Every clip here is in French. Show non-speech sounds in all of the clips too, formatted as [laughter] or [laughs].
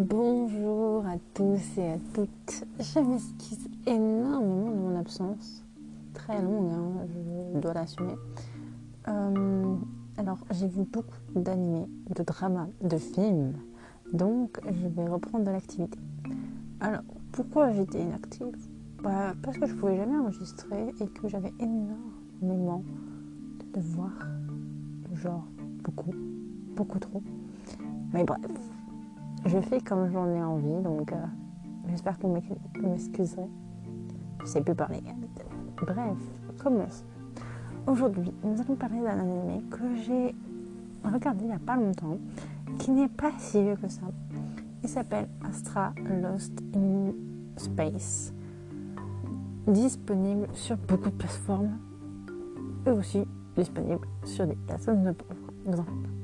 Bonjour à tous et à toutes. Je m'excuse énormément de mon absence. Très longue, hein, je dois l'assumer. Euh, alors, j'ai vu beaucoup d'animés, de dramas, de films. Donc, je vais reprendre de l'activité. Alors, pourquoi j'étais inactive? Bah, Parce que je pouvais jamais enregistrer et que j'avais énormément de devoirs. Genre, beaucoup, beaucoup trop. Mais bref, je fais comme j'en ai envie, donc euh, j'espère que vous m'excuserez. Je sais plus parler. Bref, commence. Aujourd'hui, nous allons parler d'un anime que j'ai regardé il n'y a pas longtemps, qui n'est pas si vieux que ça. Il s'appelle Astra Lost in Space. Disponible sur beaucoup de plateformes et aussi disponible sur des plateformes de pauvres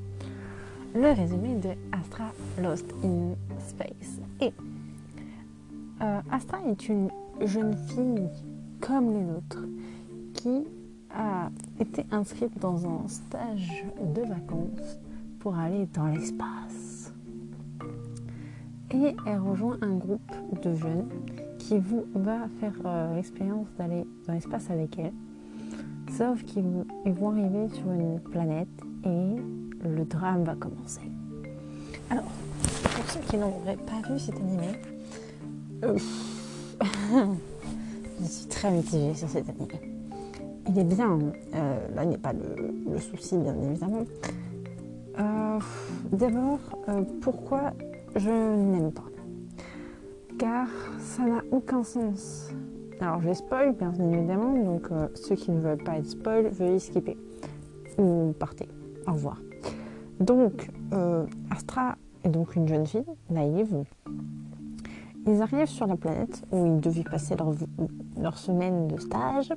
le résumé de Astra Lost in Space. Et euh, Astra est une jeune fille comme les autres qui a été inscrite dans un stage de vacances pour aller dans l'espace. Et elle rejoint un groupe de jeunes qui va faire euh, l'expérience d'aller dans l'espace avec elle. Sauf qu'ils vont arriver sur une planète et le drame va commencer. Alors, pour ceux qui n'auraient pas vu cet animé, euh, [laughs] je suis très mitigée sur cet animé. Il est bien, euh, là n'est pas le, souci bien évidemment. Euh, d'abord, pourquoi je n'aime pas? Car ça n'a aucun sens. Alors je vais spoil bien évidemment, donc ceux qui ne veulent pas être spoil, veuillez skipper ou partez. Au revoir. Donc, euh, Astra est donc une jeune fille naïve. Ils arrivent sur la planète où ils devaient passer leur, semaine de stage,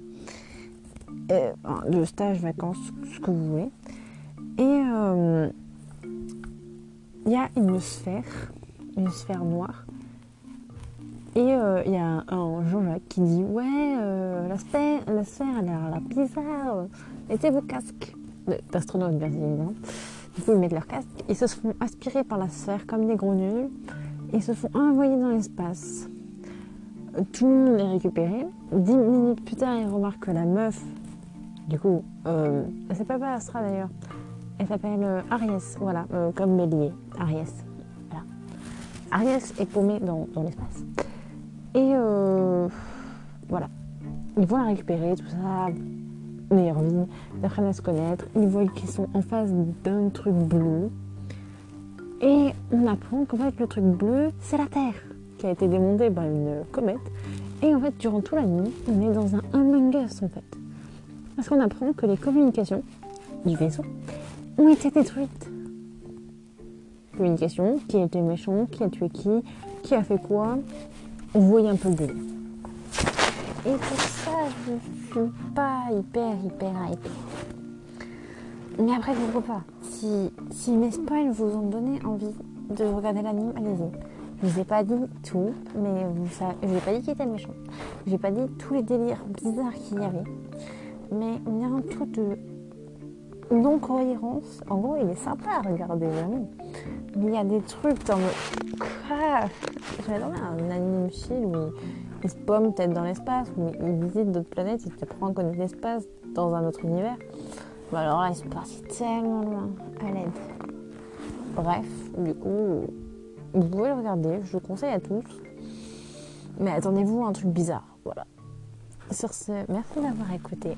euh, de stage, vacances, ce que vous voulez. Et euh, il y a une sphère, une sphère noire. Et il y a un, Jean-Jacques qui dit Ouais, la, sphère, la sphère, elle a l'air bizarre. Mettez vos casques d'astronautes, bien évidemment. Du ils leur casque. Ils se font aspirer par la sphère comme des gros nuls. Ils se font envoyer dans l'espace. Tout le monde est récupéré. Dix minutes plus tard, ils remarquent que la meuf, du coup, euh, c'est pas Astra d'ailleurs. Elle s'appelle euh, Aries, voilà, euh, comme Bélier, Aries. Voilà. Aries est paumée dans, dans l'espace. Et euh, voilà. Ils vont la récupérer, tout ça, meilleure vie, ils apprennent à se connaître, ils voient qu'ils sont en face d'un truc bleu. Et on apprend qu'en fait le truc bleu, c'est la Terre, qui a été démontée par une comète. Et en fait, durant toute la nuit, on est dans un Among Us en fait. Parce qu'on apprend que les communications du vaisseau ont été détruites. Communication, qui a été méchant, qui a tué qui, qui a fait quoi. On voyait un peu le délire. Et pour ça, je suis pas hyper, hyper hyper. Mais après, pourquoi pas Si, si mes spoils vous ont donné envie de regarder l'anime, allez-y. Je vous ai pas dit tout, mais vous savez, je vous ai pas dit qu'il était méchant. Je n'ai pas dit tous les délires bizarres qu'il y avait. Mais il y a un truc de non-cohérence. En gros, il est sympa à regarder, vraiment. Il y a des trucs dans le... Quoi J'adore un anime chill où il se pomme peut-être dans l'espace, ou il visite d'autres planètes, il apprend à connaître l'espace dans un autre univers. Bah alors là, il sont partis tellement loin, à l'aide. Bref, du coup, vous pouvez le regarder, je le conseille à tous. Mais attendez-vous à un truc bizarre, voilà. Sur ce, merci d'avoir écouté.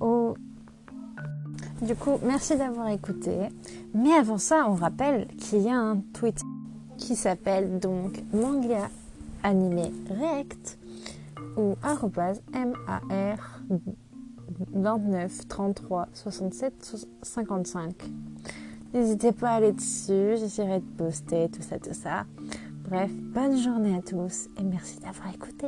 Oh. Du coup, merci d'avoir écouté. Mais avant ça, on rappelle qu'il y a un tweet qui s'appelle donc Manga animé React ou MAR 29 33 67 55. N'hésitez pas à aller dessus, j'essaierai de poster tout ça, tout ça. Bref, bonne journée à tous et merci d'avoir écouté.